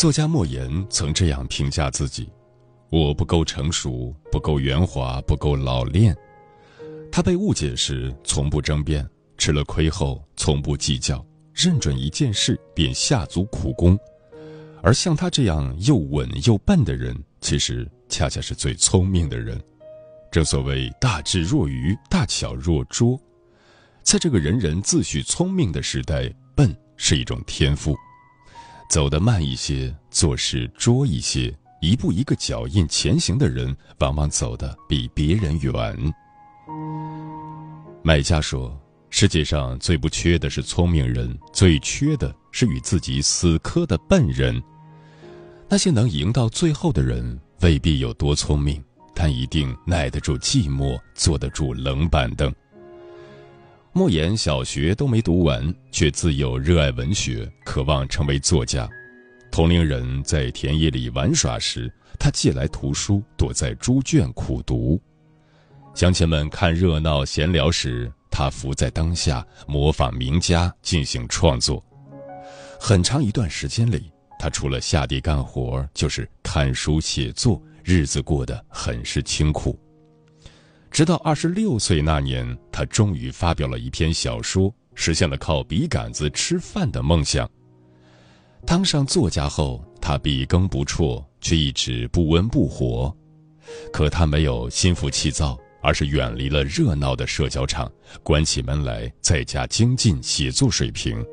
作家莫言曾这样评价自己：“我不够成熟，不够圆滑，不够老练。”他被误解时从不争辩，吃了亏后从不计较，认准一件事便下足苦功。而像他这样又稳又笨的人，其实恰恰是最聪明的人。正所谓大智若愚，大巧若拙。在这个人人自诩聪明的时代，笨是一种天赋。走得慢一些，做事拙一些，一步一个脚印前行的人，往往走得比别人远。买家说：“世界上最不缺的是聪明人，最缺的是与自己死磕的笨人。那些能赢到最后的人，未必有多聪明，但一定耐得住寂寞，坐得住冷板凳。”莫言小学都没读完，却自幼热爱文学，渴望成为作家。同龄人在田野里玩耍时，他借来图书，躲在猪圈苦读。乡亲们看热闹闲聊时，他伏在当下，模仿名家进行创作。很长一段时间里，他除了下地干活，就是看书写作，日子过得很是清苦。直到二十六岁那年，他终于发表了一篇小说，实现了靠笔杆子吃饭的梦想。当上作家后，他笔耕不辍，却一直不温不火。可他没有心浮气躁，而是远离了热闹的社交场，关起门来在家精进写作水平。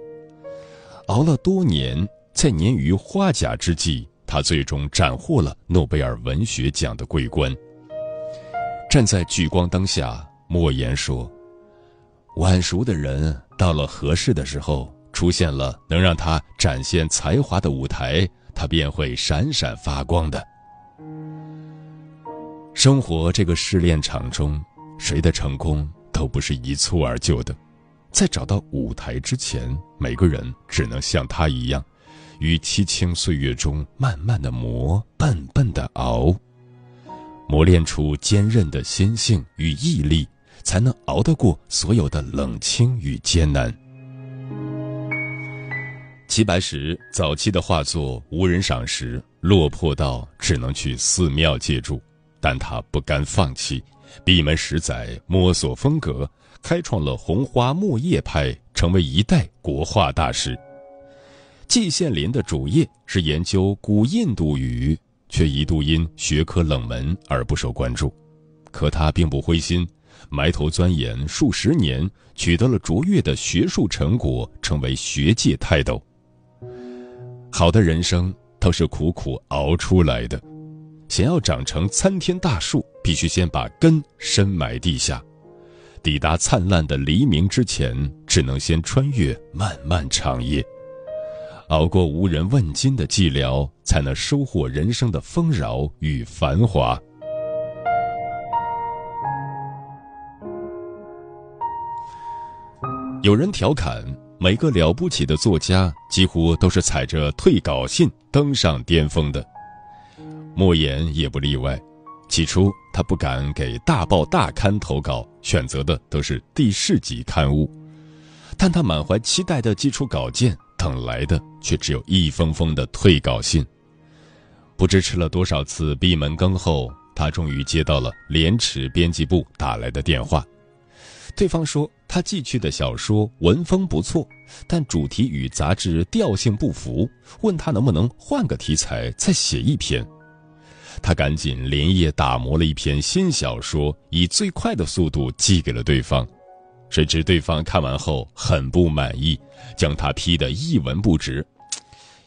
熬了多年，在年逾花甲之际，他最终斩获了诺贝尔文学奖的桂冠。站在聚光灯下，莫言说：“晚熟的人到了合适的时候，出现了能让他展现才华的舞台，他便会闪闪发光的。”生活这个试炼场中，谁的成功都不是一蹴而就的。在找到舞台之前，每个人只能像他一样，于凄清岁月中慢慢的磨，笨笨的熬。磨练出坚韧的心性与毅力，才能熬得过所有的冷清与艰难。齐白石早期的画作无人赏识，落魄到只能去寺庙借住，但他不甘放弃，闭门十载摸索风格，开创了红花墨叶派，成为一代国画大师。季羡林的主业是研究古印度语。却一度因学科冷门而不受关注，可他并不灰心，埋头钻研数十年，取得了卓越的学术成果，成为学界泰斗。好的人生都是苦苦熬出来的，想要长成参天大树，必须先把根深埋地下，抵达灿烂的黎明之前，只能先穿越漫漫长夜。熬过无人问津的寂寥，才能收获人生的丰饶与繁华。有人调侃，每个了不起的作家几乎都是踩着退稿信登上巅峰的。莫言也不例外。起初，他不敢给大报大刊投稿，选择的都是地市级刊物，但他满怀期待的寄出稿件。等来的却只有一封封的退稿信。不知吃了多少次闭门羹后，他终于接到了廉耻编辑部打来的电话。对方说他寄去的小说文风不错，但主题与杂志调性不符，问他能不能换个题材再写一篇。他赶紧连夜打磨了一篇新小说，以最快的速度寄给了对方。谁知对方看完后很不满意，将他批得一文不值。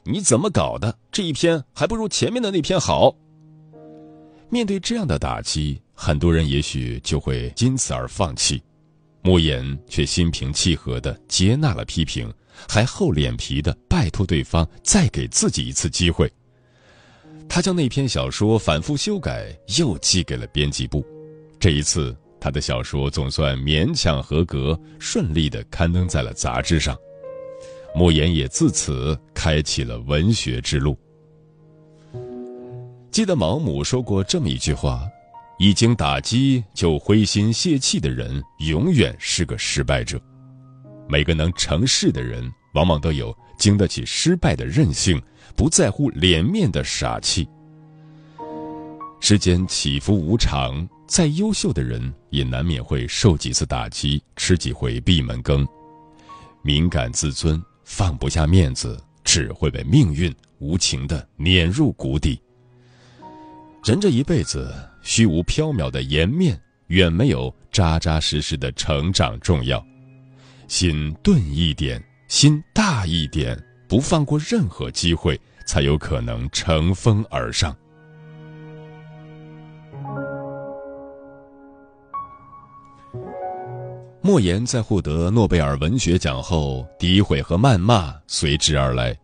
你怎么搞的？这一篇还不如前面的那篇好。面对这样的打击，很多人也许就会因此而放弃。莫言却心平气和地接纳了批评，还厚脸皮地拜托对方再给自己一次机会。他将那篇小说反复修改，又寄给了编辑部。这一次，他的小说总算勉强合格，顺利地刊登在了杂志上。莫言也自此开启了文学之路。记得毛姆说过这么一句话。一经打击就灰心泄气的人，永远是个失败者。每个能成事的人，往往都有经得起失败的韧性，不在乎脸面的傻气。世间起伏无常，再优秀的人也难免会受几次打击，吃几回闭门羹。敏感自尊，放不下面子，只会被命运无情的碾入谷底。人这一辈子。虚无缥缈的颜面，远没有扎扎实实的成长重要。心钝一点，心大一点，不放过任何机会，才有可能乘风而上。莫言在获得诺贝尔文学奖后，诋毁和谩骂随之而来。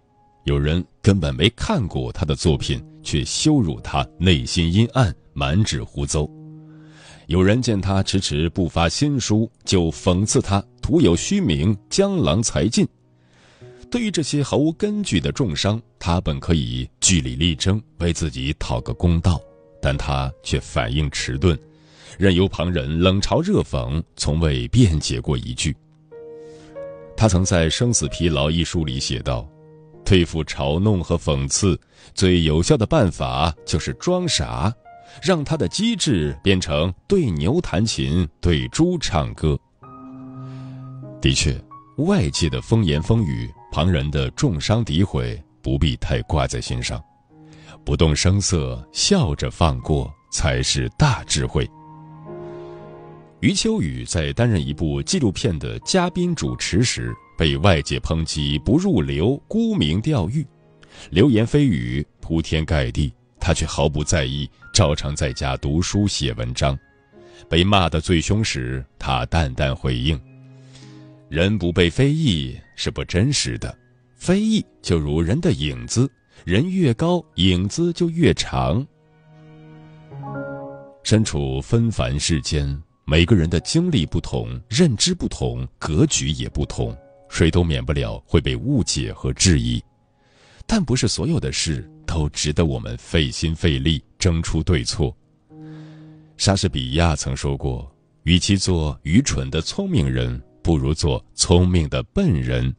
有人根本没看过他的作品，却羞辱他内心阴暗。满纸胡诌，有人见他迟迟不发新书，就讽刺他徒有虚名，江郎才尽。对于这些毫无根据的重伤，他本可以据理力争，为自己讨个公道，但他却反应迟钝，任由旁人冷嘲热讽，从未辩解过一句。他曾在《生死疲劳》一书里写道：“对付嘲弄和讽刺，最有效的办法就是装傻。”让他的机智变成对牛弹琴，对猪唱歌。的确，外界的风言风语，旁人的重伤诋毁，不必太挂在心上，不动声色，笑着放过，才是大智慧。余秋雨在担任一部纪录片的嘉宾主持时，被外界抨击不入流、沽名钓誉，流言蜚语铺天盖地。他却毫不在意，照常在家读书写文章。被骂得最凶时，他淡淡回应：“人不被非议是不真实的，非议就如人的影子，人越高，影子就越长。”身处纷繁世间，每个人的经历不同，认知不同，格局也不同，谁都免不了会被误解和质疑。但不是所有的事。都值得我们费心费力争出对错。莎士比亚曾说过：“与其做愚蠢的聪明人，不如做聪明的笨人。”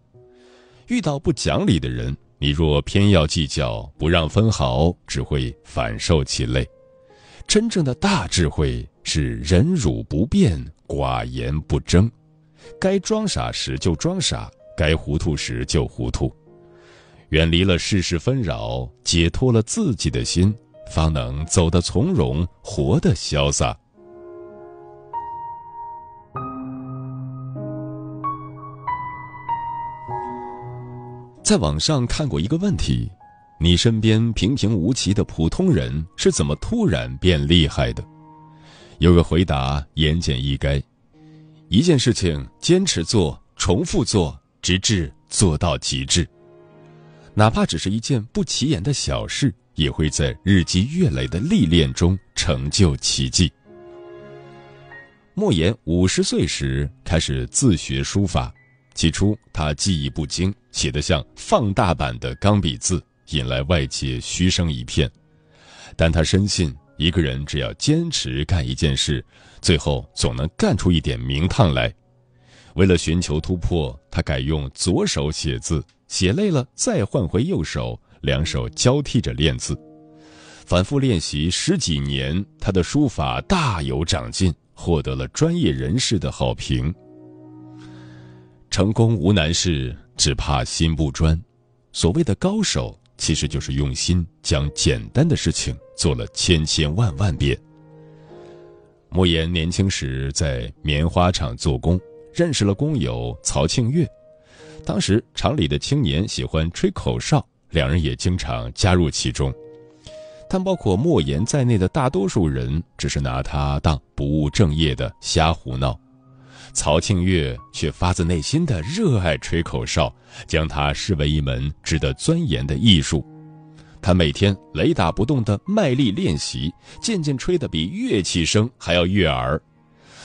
遇到不讲理的人，你若偏要计较，不让分毫，只会反受其累。真正的大智慧是忍辱不变，寡言不争。该装傻时就装傻，该糊涂时就糊涂。远离了世事纷扰，解脱了自己的心，方能走得从容，活得潇洒。在网上看过一个问题：你身边平平无奇的普通人是怎么突然变厉害的？有个回答言简意赅：一件事情坚持做，重复做，直至做到极致。哪怕只是一件不起眼的小事，也会在日积月累的历练中成就奇迹。莫言五十岁时开始自学书法，起初他技艺不精，写得像放大版的钢笔字，引来外界嘘声一片。但他深信，一个人只要坚持干一件事，最后总能干出一点名堂来。为了寻求突破，他改用左手写字。写累了，再换回右手，两手交替着练字，反复练习十几年，他的书法大有长进，获得了专业人士的好评。成功无难事，只怕心不专。所谓的高手，其实就是用心将简单的事情做了千千万万遍。莫言年轻时在棉花厂做工，认识了工友曹庆月。当时厂里的青年喜欢吹口哨，两人也经常加入其中。但包括莫言在内的大多数人，只是拿他当不务正业的瞎胡闹。曹庆月却发自内心的热爱吹口哨，将它视为一门值得钻研的艺术。他每天雷打不动的卖力练习，渐渐吹得比乐器声还要悦耳。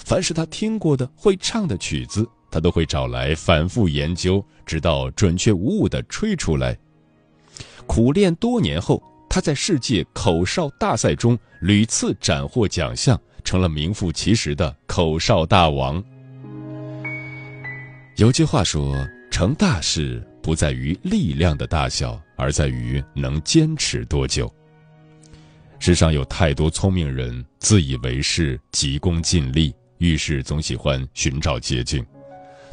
凡是他听过的会唱的曲子，他都会找来反复研究，直到准确无误地吹出来。苦练多年后，他在世界口哨大赛中屡次斩获奖项，成了名副其实的口哨大王。有句话说：“成大事不在于力量的大小，而在于能坚持多久。”世上有太多聪明人，自以为是，急功近利，遇事总喜欢寻找捷径。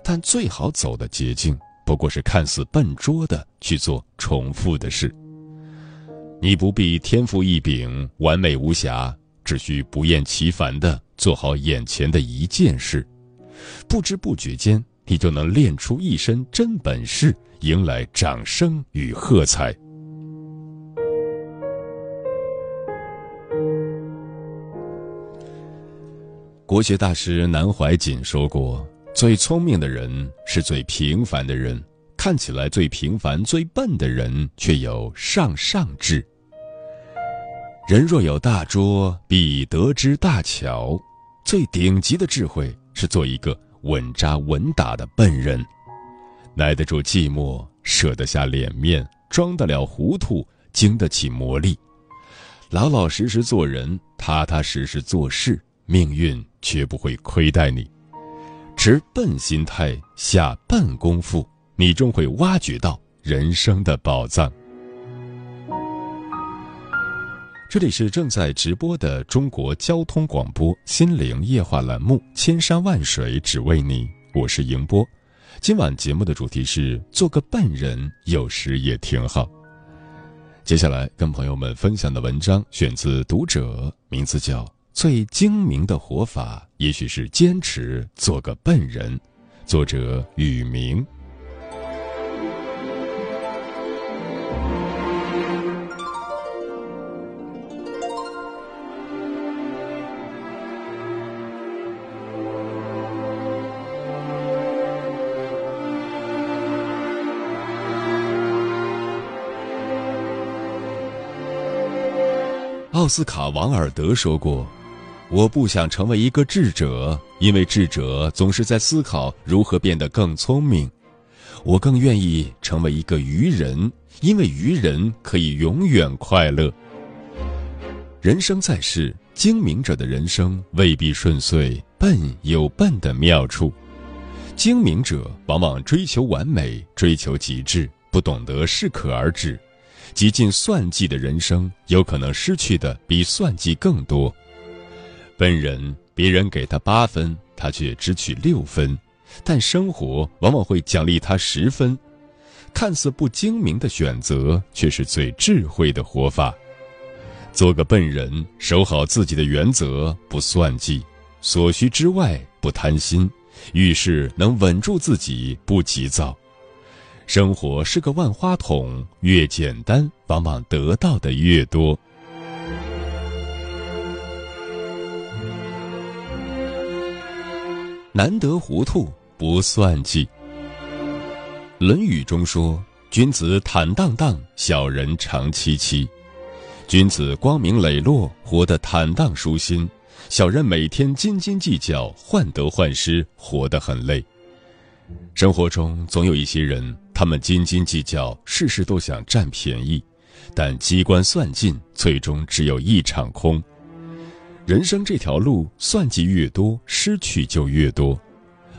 但最好走的捷径，不过是看似笨拙的去做重复的事。你不必天赋异禀、完美无瑕，只需不厌其烦的做好眼前的一件事，不知不觉间。你就能练出一身真本事，迎来掌声与喝彩。国学大师南怀瑾说过：“最聪明的人是最平凡的人，看起来最平凡、最笨的人，却有上上智。人若有大拙，必得之大巧。最顶级的智慧是做一个。”稳扎稳打的笨人，耐得住寂寞，舍得下脸面，装得了糊涂，经得起磨砺，老老实实做人，踏踏实实做事，命运绝不会亏待你。持笨心态，下笨功夫，你终会挖掘到人生的宝藏。这里是正在直播的中国交通广播心灵夜话栏目《千山万水只为你》，我是迎波。今晚节目的主题是做个笨人，有时也挺好。接下来跟朋友们分享的文章选自《读者》，名字叫《最精明的活法》，也许是坚持做个笨人。作者雨明。奥斯卡·王尔德说过：“我不想成为一个智者，因为智者总是在思考如何变得更聪明。我更愿意成为一个愚人，因为愚人可以永远快乐。人生在世，精明者的人生未必顺遂，笨有笨的妙处。精明者往往追求完美，追求极致，不懂得适可而止。”极尽算计的人生，有可能失去的比算计更多。笨人，别人给他八分，他却只取六分，但生活往往会奖励他十分。看似不精明的选择，却是最智慧的活法。做个笨人，守好自己的原则，不算计，所需之外不贪心，遇事能稳住自己，不急躁。生活是个万花筒，越简单，往往得到的越多。难得糊涂，不算计。《论语》中说：“君子坦荡荡，小人长戚戚。”君子光明磊落，活得坦荡舒心；小人每天斤斤计较，患得患失，活得很累。生活中总有一些人。他们斤斤计较，事事都想占便宜，但机关算尽，最终只有一场空。人生这条路，算计越多，失去就越多。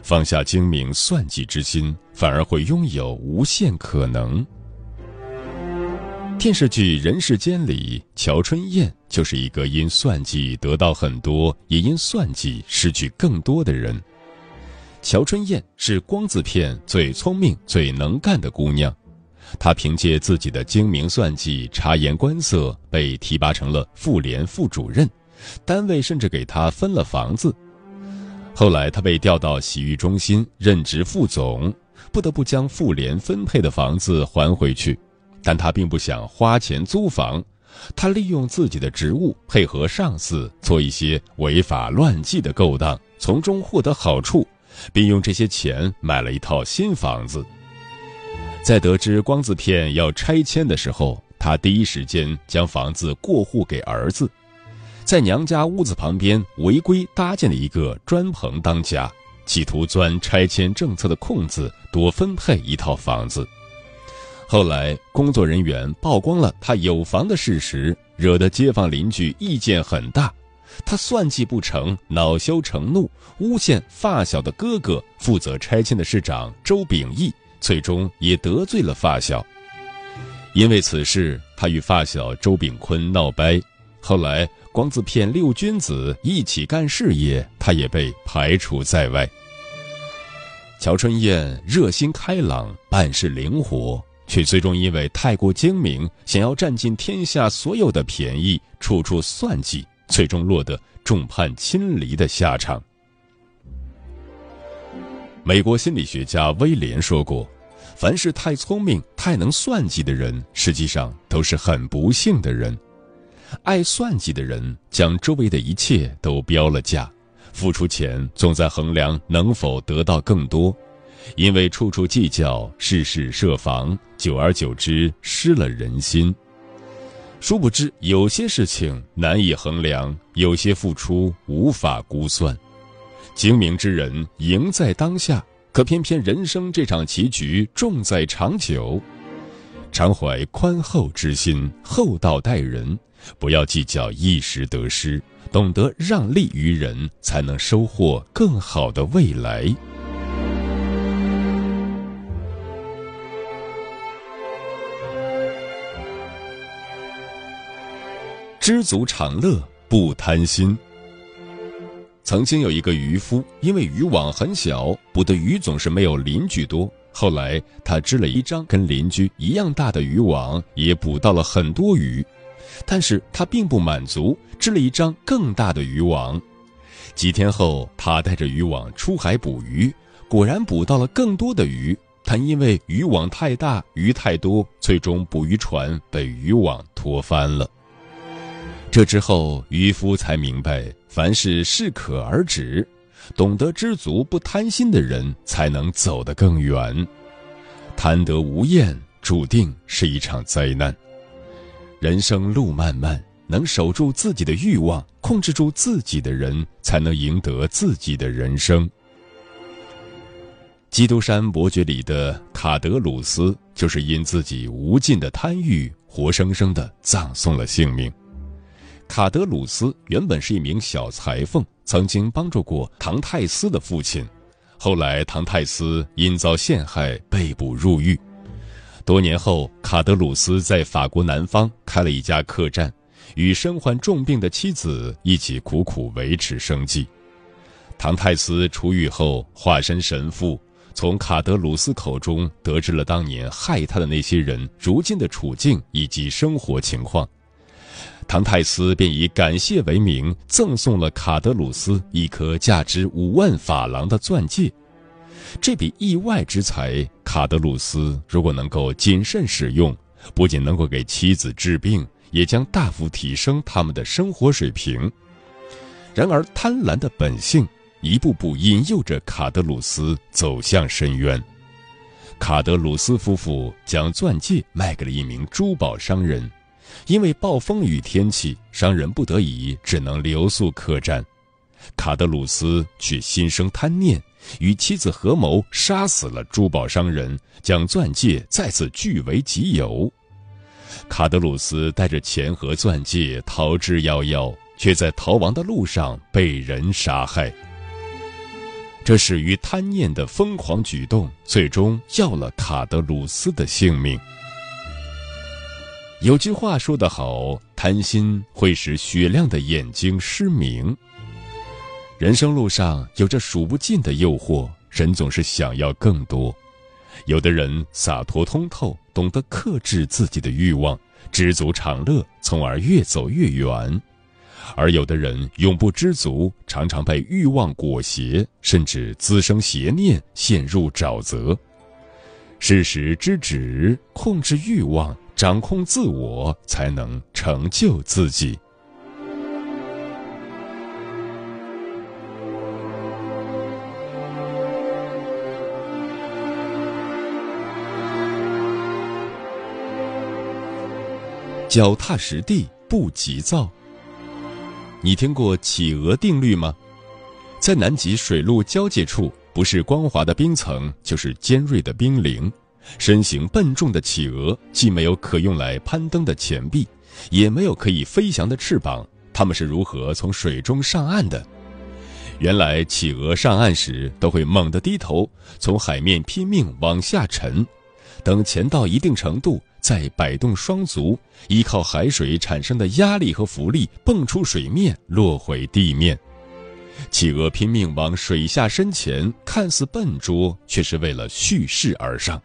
放下精明算计之心，反而会拥有无限可能。电视剧《人世间》里，乔春燕就是一个因算计得到很多，也因算计失去更多的人。乔春燕是光字片最聪明、最能干的姑娘。她凭借自己的精明算计、察言观色，被提拔成了妇联副主任，单位甚至给她分了房子。后来，她被调到洗浴中心任职副总，不得不将妇联分配的房子还回去，但她并不想花钱租房。他利用自己的职务配合上司做一些违法乱纪的勾当，从中获得好处，并用这些钱买了一套新房子。在得知光字片要拆迁的时候，他第一时间将房子过户给儿子，在娘家屋子旁边违规搭建了一个砖棚当家，企图钻拆迁政策的空子，多分配一套房子。后来，工作人员曝光了他有房的事实，惹得街坊邻居意见很大。他算计不成，恼羞成怒，诬陷发小的哥哥负责拆迁的市长周秉义，最终也得罪了发小。因为此事，他与发小周炳坤闹掰。后来，光字片六君子一起干事业，他也被排除在外。乔春燕热心开朗，办事灵活。却最终因为太过精明，想要占尽天下所有的便宜，处处算计，最终落得众叛亲离的下场。美国心理学家威廉说过：“凡是太聪明、太能算计的人，实际上都是很不幸的人。爱算计的人，将周围的一切都标了价，付出钱总在衡量能否得到更多。”因为处处计较，事事设防，久而久之失了人心。殊不知，有些事情难以衡量，有些付出无法估算。精明之人赢在当下，可偏偏人生这场棋局重在长久。常怀宽厚之心，厚道待人，不要计较一时得失，懂得让利于人，才能收获更好的未来。知足常乐，不贪心。曾经有一个渔夫，因为渔网很小，捕的鱼总是没有邻居多。后来他织了一张跟邻居一样大的渔网，也捕到了很多鱼。但是他并不满足，织了一张更大的渔网。几天后，他带着渔网出海捕鱼，果然捕到了更多的鱼。但因为渔网太大，鱼太多，最终捕鱼船被渔网拖翻了。这之后，渔夫才明白，凡事适可而止，懂得知足不贪心的人，才能走得更远。贪得无厌，注定是一场灾难。人生路漫漫，能守住自己的欲望，控制住自己的人，才能赢得自己的人生。《基督山伯爵》里的卡德鲁斯，就是因自己无尽的贪欲，活生生的葬送了性命。卡德鲁斯原本是一名小裁缝，曾经帮助过唐泰斯的父亲。后来，唐泰斯因遭陷害被捕入狱。多年后，卡德鲁斯在法国南方开了一家客栈，与身患重病的妻子一起苦苦维持生计。唐泰斯出狱后化身神父，从卡德鲁斯口中得知了当年害他的那些人如今的处境以及生活情况。唐泰斯便以感谢为名，赠送了卡德鲁斯一颗价值五万法郎的钻戒。这笔意外之财，卡德鲁斯如果能够谨慎使用，不仅能够给妻子治病，也将大幅提升他们的生活水平。然而，贪婪的本性一步步引诱着卡德鲁斯走向深渊。卡德鲁斯夫妇将钻戒卖给了一名珠宝商人。因为暴风雨天气，商人不得已只能留宿客栈。卡德鲁斯却心生贪念，与妻子合谋杀死了珠宝商人，将钻戒再次据为己有。卡德鲁斯带着钱和钻戒逃之夭夭，却在逃亡的路上被人杀害。这始于贪念的疯狂举动，最终要了卡德鲁斯的性命。有句话说得好，贪心会使雪亮的眼睛失明。人生路上有着数不尽的诱惑，人总是想要更多。有的人洒脱通透，懂得克制自己的欲望，知足常乐，从而越走越远；而有的人永不知足，常常被欲望裹挟，甚至滋生邪念，陷入沼泽。适时知止，控制欲望，掌控自我，才能成就自己。脚踏实地，不急躁。你听过企鹅定律吗？在南极水陆交界处，不是光滑的冰层，就是尖锐的冰凌。身形笨重的企鹅，既没有可用来攀登的前臂，也没有可以飞翔的翅膀。它们是如何从水中上岸的？原来，企鹅上岸时都会猛地低头，从海面拼命往下沉，等潜到一定程度。再摆动双足，依靠海水产生的压力和浮力蹦出水面，落回地面。企鹅拼命往水下深潜，看似笨拙，却是为了蓄势而上。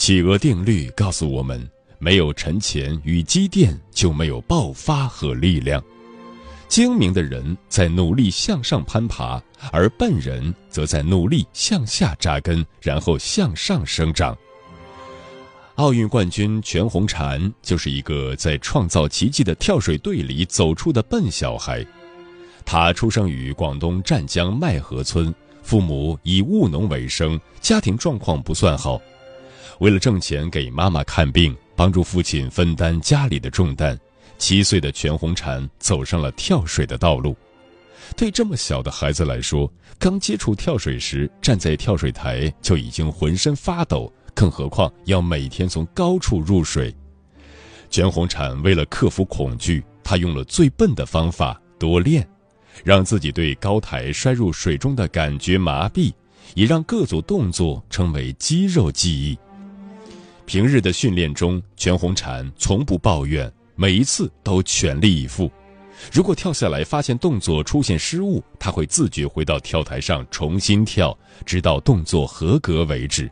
企鹅定律告诉我们：没有沉潜与积淀，就没有爆发和力量。精明的人在努力向上攀爬，而笨人则在努力向下扎根，然后向上生长。奥运冠军全红婵就是一个在创造奇迹的跳水队里走出的笨小孩。他出生于广东湛江麦河村，父母以务农为生，家庭状况不算好。为了挣钱给妈妈看病，帮助父亲分担家里的重担，七岁的全红婵走上了跳水的道路。对这么小的孩子来说，刚接触跳水时，站在跳水台就已经浑身发抖。更何况要每天从高处入水，全红婵为了克服恐惧，她用了最笨的方法——多练，让自己对高台摔入水中的感觉麻痹，也让各组动作成为肌肉记忆。平日的训练中，全红婵从不抱怨，每一次都全力以赴。如果跳下来发现动作出现失误，她会自觉回到跳台上重新跳，直到动作合格为止。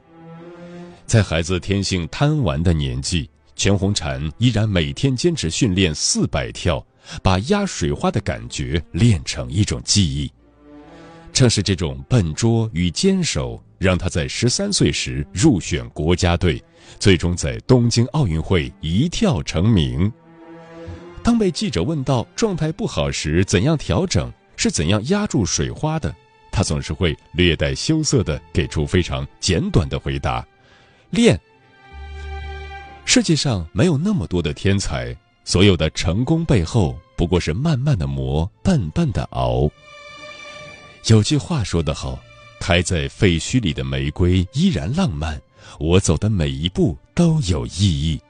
在孩子天性贪玩的年纪，全红婵依然每天坚持训练四百跳，把压水花的感觉练成一种记忆。正是这种笨拙与坚守，让他在十三岁时入选国家队，最终在东京奥运会一跳成名。当被记者问到状态不好时怎样调整，是怎样压住水花的，他总是会略带羞涩地给出非常简短的回答。练。世界上没有那么多的天才，所有的成功背后不过是慢慢的磨，笨笨的熬。有句话说得好：“开在废墟里的玫瑰依然浪漫，我走的每一步都有意义。”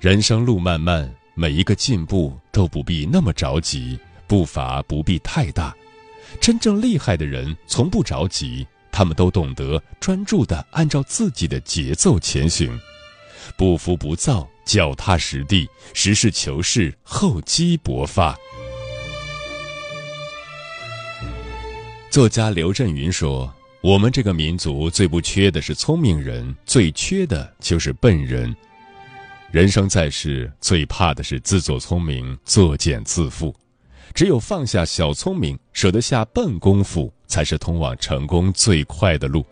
人生路漫漫，每一个进步都不必那么着急，步伐不必太大。真正厉害的人从不着急。他们都懂得专注的按照自己的节奏前行，不浮不躁，脚踏实地，实事求是，厚积薄发。作家刘震云说：“我们这个民族最不缺的是聪明人，最缺的就是笨人。人生在世，最怕的是自作聪明，作茧自缚。只有放下小聪明，舍得下笨功夫。”才是通往成功最快的路。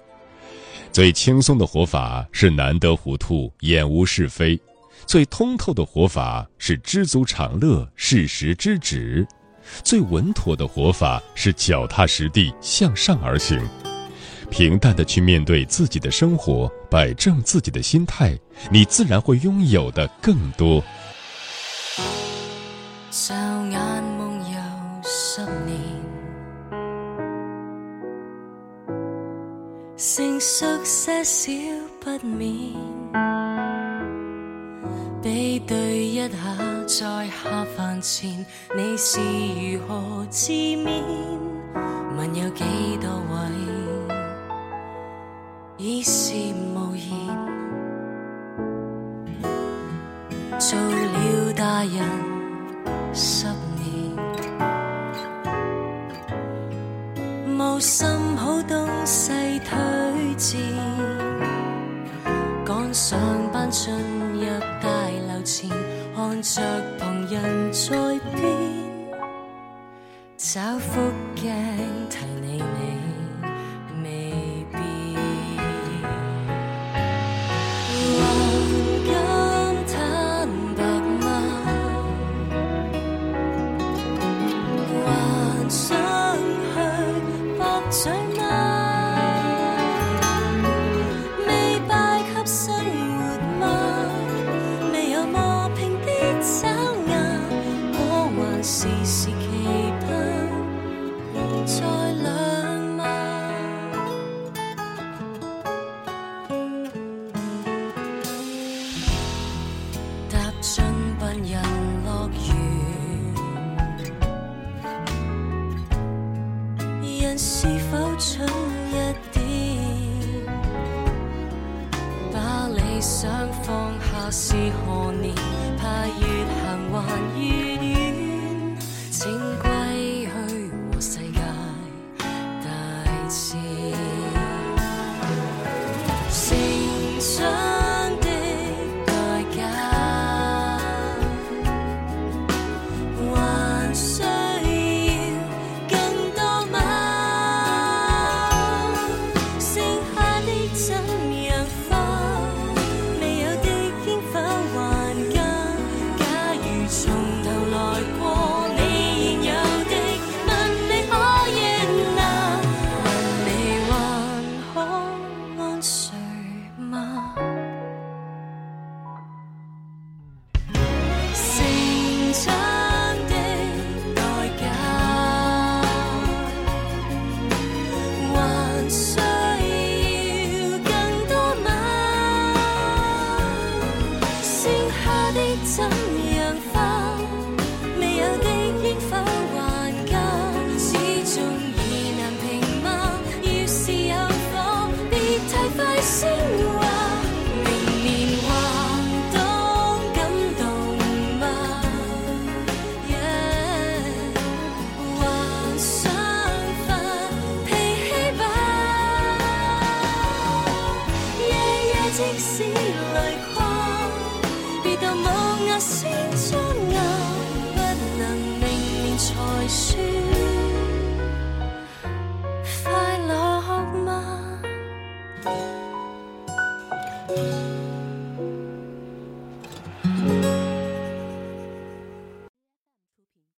最轻松的活法是难得糊涂，眼无是非；最通透的活法是知足常乐，适时知止；最稳妥的活法是脚踏实地，向上而行。平淡的去面对自己的生活，摆正自己的心态，你自然会拥有的更多。成熟些少不免，对一下，在下饭前，你是如何自勉？问有几多位，已是无言。做了大人十年，无心好东西推荐，赶上班春。看着旁人在变，找副镜。some